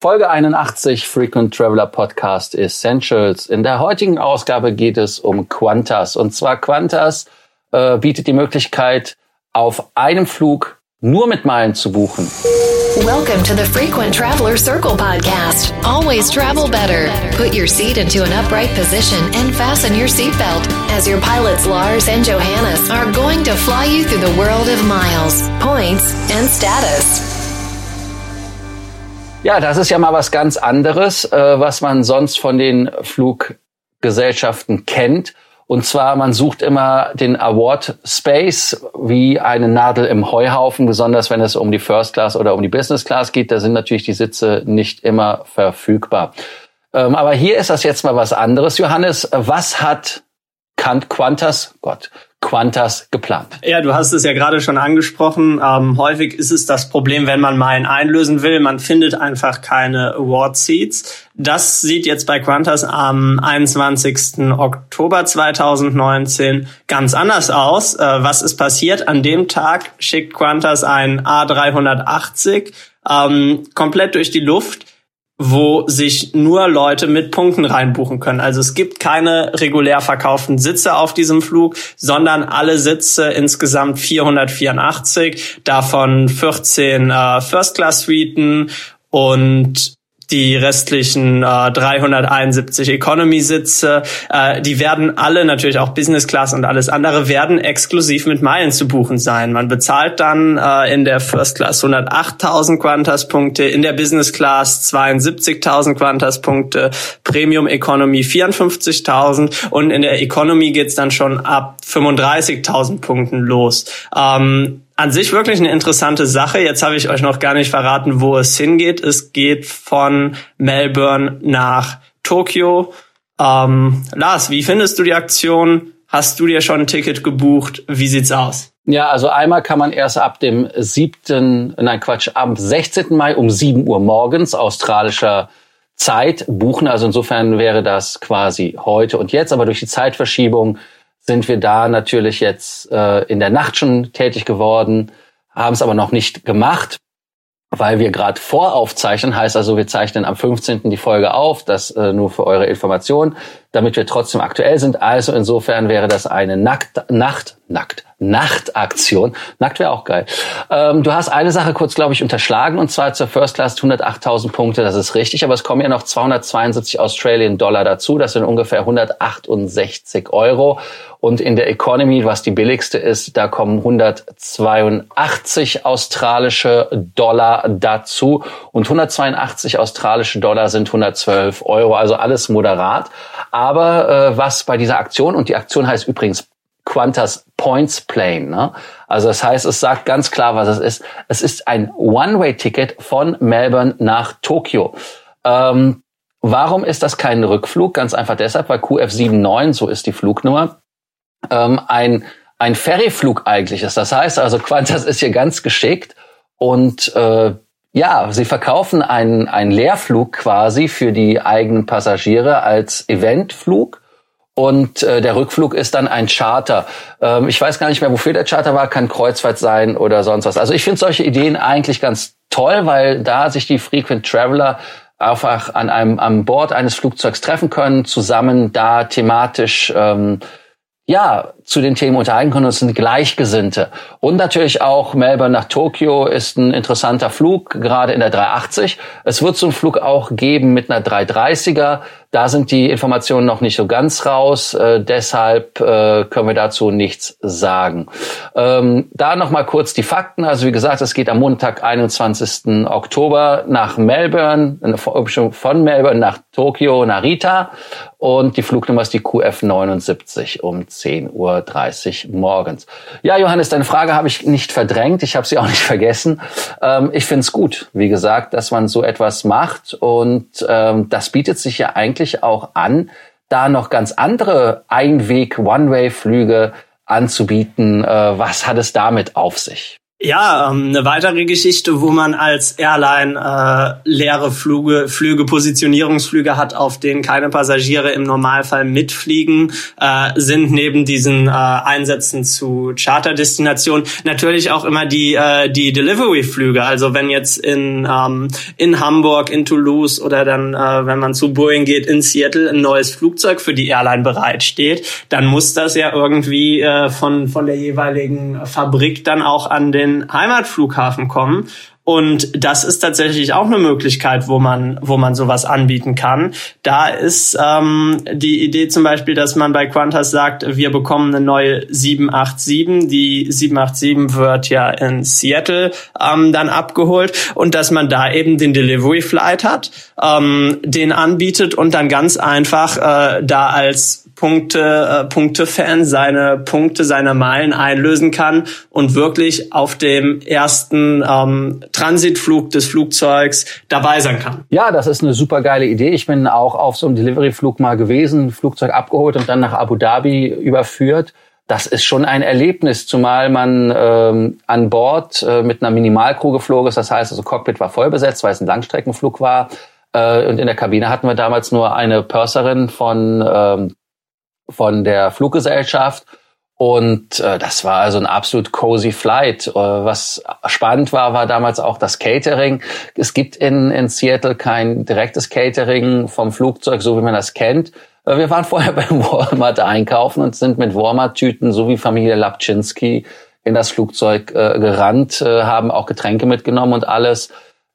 Folge 81 Frequent Traveler Podcast Essentials. In der heutigen Ausgabe geht es um Qantas. Und zwar Qantas äh, bietet die Möglichkeit, auf einem Flug nur mit Meilen zu buchen. Welcome to the Frequent Traveler Circle podcast. Always travel better. Put your seat into an upright position and fasten your seatbelt as your pilots Lars and Johannes are going to fly you through the world of miles, points and status. Ja, das ist ja mal was ganz anderes, äh, was man sonst von den Fluggesellschaften kennt. Und zwar, man sucht immer den Award Space wie eine Nadel im Heuhaufen, besonders wenn es um die First Class oder um die Business Class geht. Da sind natürlich die Sitze nicht immer verfügbar. Ähm, aber hier ist das jetzt mal was anderes. Johannes, was hat Qantas, Gott, Qantas geplant? Ja, du hast es ja gerade schon angesprochen. Ähm, häufig ist es das Problem, wenn man Meilen einlösen will, man findet einfach keine Award Seats. Das sieht jetzt bei Qantas am 21. Oktober 2019 ganz anders aus. Äh, was ist passiert? An dem Tag schickt Qantas ein A380 ähm, komplett durch die Luft wo sich nur Leute mit Punkten reinbuchen können. Also es gibt keine regulär verkauften Sitze auf diesem Flug, sondern alle Sitze insgesamt 484, davon 14 äh, First-Class-Suiten und die restlichen äh, 371 Economy-Sitze, äh, die werden alle natürlich auch Business Class und alles andere werden exklusiv mit Meilen zu buchen sein. Man bezahlt dann äh, in der First Class 108.000 Qantas-Punkte, in der Business Class 72.000 Qantas-Punkte, Premium Economy 54.000 und in der Economy geht's dann schon ab 35.000 Punkten los. Ähm, an sich wirklich eine interessante Sache. Jetzt habe ich euch noch gar nicht verraten, wo es hingeht. Es geht von Melbourne nach Tokio. Ähm, Lars, wie findest du die Aktion? Hast du dir schon ein Ticket gebucht? Wie sieht's aus? Ja, also einmal kann man erst ab dem 7., nein Quatsch, am 16. Mai um 7 Uhr morgens australischer Zeit buchen. Also insofern wäre das quasi heute und jetzt, aber durch die Zeitverschiebung sind wir da natürlich jetzt äh, in der Nacht schon tätig geworden, haben es aber noch nicht gemacht, weil wir gerade voraufzeichnen. Heißt also, wir zeichnen am 15. die Folge auf, das äh, nur für eure Information, damit wir trotzdem aktuell sind. Also insofern wäre das eine Nackt, Nacht, Nackt, Nachtaktion. Nackt wäre auch geil. Ähm, du hast eine Sache kurz, glaube ich, unterschlagen und zwar zur First Class 108.000 Punkte. Das ist richtig, aber es kommen ja noch 272 Australian Dollar dazu. Das sind ungefähr 168 Euro. Und in der Economy, was die billigste ist, da kommen 182 australische Dollar dazu. Und 182 australische Dollar sind 112 Euro. Also alles moderat. Aber äh, was bei dieser Aktion, und die Aktion heißt übrigens Qantas Points Plane. Ne? Also das heißt, es sagt ganz klar, was es ist. Es ist ein One-Way-Ticket von Melbourne nach Tokio. Ähm, warum ist das kein Rückflug? Ganz einfach deshalb, weil QF79, so ist die Flugnummer, ähm, ein, ein Ferryflug eigentlich ist. Das heißt also, Qantas ist hier ganz geschickt und äh, ja, sie verkaufen einen, einen Leerflug quasi für die eigenen Passagiere als Eventflug und äh, der Rückflug ist dann ein Charter. Ähm, ich weiß gar nicht mehr, wofür der Charter war, kann Kreuzfahrt sein oder sonst was. Also ich finde solche Ideen eigentlich ganz toll, weil da sich die Frequent Traveler einfach an einem an Bord eines Flugzeugs treffen können, zusammen da thematisch ähm, ja, zu den Themen unterhalten können. Das sind Gleichgesinnte. Und natürlich auch Melbourne nach Tokio ist ein interessanter Flug, gerade in der 380. Es wird so einen Flug auch geben mit einer 330er. Da sind die Informationen noch nicht so ganz raus, äh, deshalb äh, können wir dazu nichts sagen. Ähm, da nochmal kurz die Fakten. Also wie gesagt, es geht am Montag, 21. Oktober nach Melbourne, von Melbourne nach Tokio, Narita. Und die Flugnummer ist die QF 79 um 10.30 Uhr morgens. Ja, Johannes, deine Frage habe ich nicht verdrängt. Ich habe sie auch nicht vergessen. Ähm, ich finde es gut, wie gesagt, dass man so etwas macht. Und ähm, das bietet sich ja eigentlich auch an, da noch ganz andere Einweg-One-Way-Flüge anzubieten. Äh, was hat es damit auf sich? Ja, ähm, eine weitere Geschichte, wo man als Airline äh, leere Flüge, Flüge, Positionierungsflüge hat, auf denen keine Passagiere im Normalfall mitfliegen, äh, sind neben diesen äh, Einsätzen zu Charterdestinationen natürlich auch immer die äh, die Delivery-Flüge. Also wenn jetzt in ähm, in Hamburg, in Toulouse oder dann, äh, wenn man zu Boeing geht, in Seattle ein neues Flugzeug für die Airline bereitsteht, dann muss das ja irgendwie äh, von von der jeweiligen Fabrik dann auch an den den Heimatflughafen kommen. Und das ist tatsächlich auch eine Möglichkeit, wo man, wo man sowas anbieten kann. Da ist ähm, die Idee zum Beispiel, dass man bei Qantas sagt, wir bekommen eine neue 787. Die 787 wird ja in Seattle ähm, dann abgeholt und dass man da eben den Delivery Flight hat, ähm, den anbietet und dann ganz einfach äh, da als Punkte, äh, Punkte-Fan seine Punkte, seine Meilen einlösen kann und wirklich auf dem ersten ähm, Transitflug des Flugzeugs dabei sein kann. Ja, das ist eine super geile Idee. Ich bin auch auf so einem Delivery-Flug mal gewesen, Flugzeug abgeholt und dann nach Abu Dhabi überführt. Das ist schon ein Erlebnis, zumal man ähm, an Bord äh, mit einer Minimalcrew geflogen ist. Das heißt, also Cockpit war voll besetzt, weil es ein Langstreckenflug war. Äh, und in der Kabine hatten wir damals nur eine Purserin von ähm, von der Fluggesellschaft. Und äh, das war also ein absolut cozy Flight. Äh, was spannend war, war damals auch das Catering. Es gibt in, in Seattle kein direktes Catering vom Flugzeug, so wie man das kennt. Äh, wir waren vorher beim Walmart einkaufen und sind mit Walmart-Tüten, so wie Familie Lapczynski, in das Flugzeug äh, gerannt, äh, haben auch Getränke mitgenommen und alles.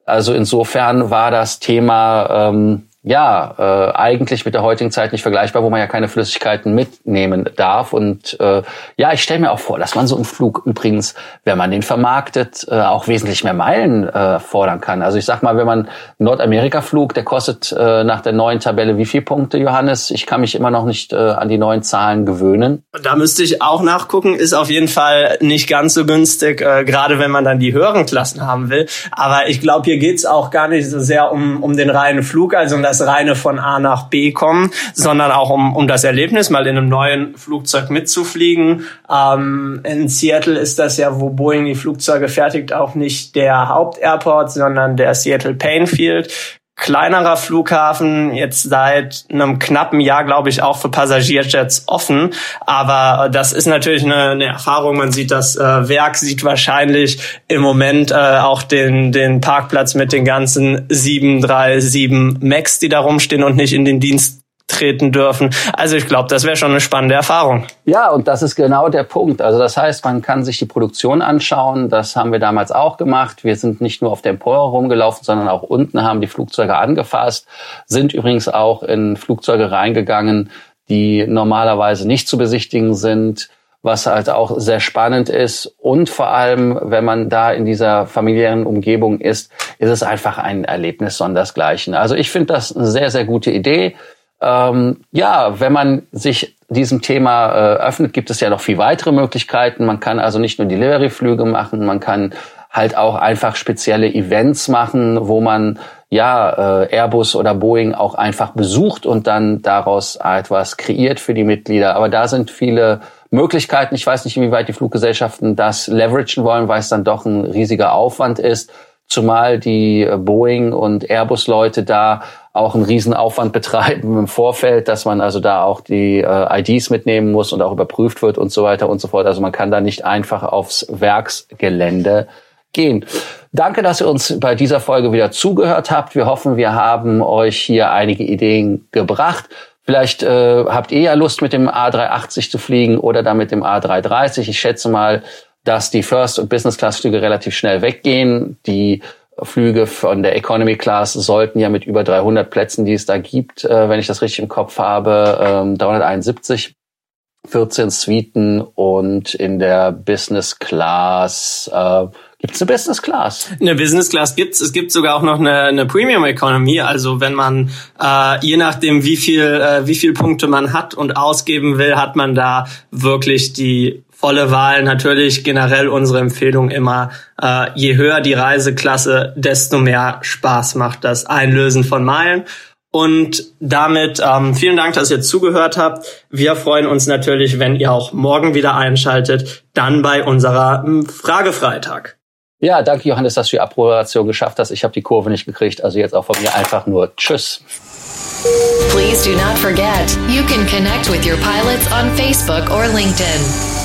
Also insofern war das Thema ähm, ja, äh, eigentlich mit der heutigen Zeit nicht vergleichbar, wo man ja keine Flüssigkeiten mitnehmen darf. Und äh, ja, ich stelle mir auch vor, dass man so einen Flug übrigens, wenn man den vermarktet, äh, auch wesentlich mehr Meilen äh, fordern kann. Also ich sag mal, wenn man Nordamerika-Flug, der kostet äh, nach der neuen Tabelle wie viel Punkte, Johannes? Ich kann mich immer noch nicht äh, an die neuen Zahlen gewöhnen. Da müsste ich auch nachgucken, ist auf jeden Fall nicht ganz so günstig, äh, gerade wenn man dann die höheren Klassen haben will. Aber ich glaube, hier geht's auch gar nicht so sehr um, um den reinen Flug, also um das das reine von A nach B kommen, sondern auch um, um das Erlebnis, mal in einem neuen Flugzeug mitzufliegen. Ähm, in Seattle ist das ja, wo Boeing die Flugzeuge fertigt, auch nicht der Hauptairport, sondern der Seattle Painfield kleinerer Flughafen, jetzt seit einem knappen Jahr, glaube ich, auch für Passagierjets offen. Aber das ist natürlich eine, eine Erfahrung. Man sieht das äh, Werk, sieht wahrscheinlich im Moment äh, auch den, den Parkplatz mit den ganzen 737 Max, die da rumstehen und nicht in den Dienst treten dürfen. Also ich glaube, das wäre schon eine spannende Erfahrung. Ja, und das ist genau der Punkt. Also das heißt, man kann sich die Produktion anschauen. Das haben wir damals auch gemacht. Wir sind nicht nur auf der Empore rumgelaufen, sondern auch unten haben die Flugzeuge angefasst, sind übrigens auch in Flugzeuge reingegangen, die normalerweise nicht zu besichtigen sind was halt auch sehr spannend ist. Und vor allem, wenn man da in dieser familiären Umgebung ist, ist es einfach ein Erlebnis sondersgleichen. Also ich finde das eine sehr, sehr gute Idee ähm, ja, wenn man sich diesem Thema äh, öffnet, gibt es ja noch viel weitere Möglichkeiten. Man kann also nicht nur Delivery-Flüge machen, man kann halt auch einfach spezielle Events machen, wo man ja äh, Airbus oder Boeing auch einfach besucht und dann daraus etwas kreiert für die Mitglieder. Aber da sind viele Möglichkeiten. Ich weiß nicht, inwieweit die Fluggesellschaften das leveragen wollen, weil es dann doch ein riesiger Aufwand ist. Zumal die Boeing und Airbus-Leute da auch einen Riesenaufwand betreiben im Vorfeld, dass man also da auch die äh, IDs mitnehmen muss und auch überprüft wird und so weiter und so fort. Also man kann da nicht einfach aufs Werksgelände gehen. Danke, dass ihr uns bei dieser Folge wieder zugehört habt. Wir hoffen, wir haben euch hier einige Ideen gebracht. Vielleicht äh, habt ihr ja Lust, mit dem A380 zu fliegen oder dann mit dem A330. Ich schätze mal, dass die First- und Business-Class-Flüge relativ schnell weggehen. Die Flüge von der Economy Class sollten ja mit über 300 Plätzen, die es da gibt, äh, wenn ich das richtig im Kopf habe, ähm, 371, 14 Suiten und in der Business Class äh, Gibt es eine Business Class? Eine Business Class gibt's. Es gibt sogar auch noch eine, eine Premium Economy. Also wenn man äh, je nachdem wie viel äh, wie viel Punkte man hat und ausgeben will, hat man da wirklich die volle Wahl. Natürlich generell unsere Empfehlung immer, äh, je höher die Reiseklasse, desto mehr Spaß macht das Einlösen von Meilen. Und damit ähm, vielen Dank, dass ihr zugehört habt. Wir freuen uns natürlich, wenn ihr auch morgen wieder einschaltet, dann bei unserer ähm, Fragefreitag. Ja, danke Johannes, dass du die Approbation geschafft hast. Ich habe die Kurve nicht gekriegt, also jetzt auch von mir einfach nur Tschüss. Please do not forget, you can connect with your pilots on Facebook or LinkedIn.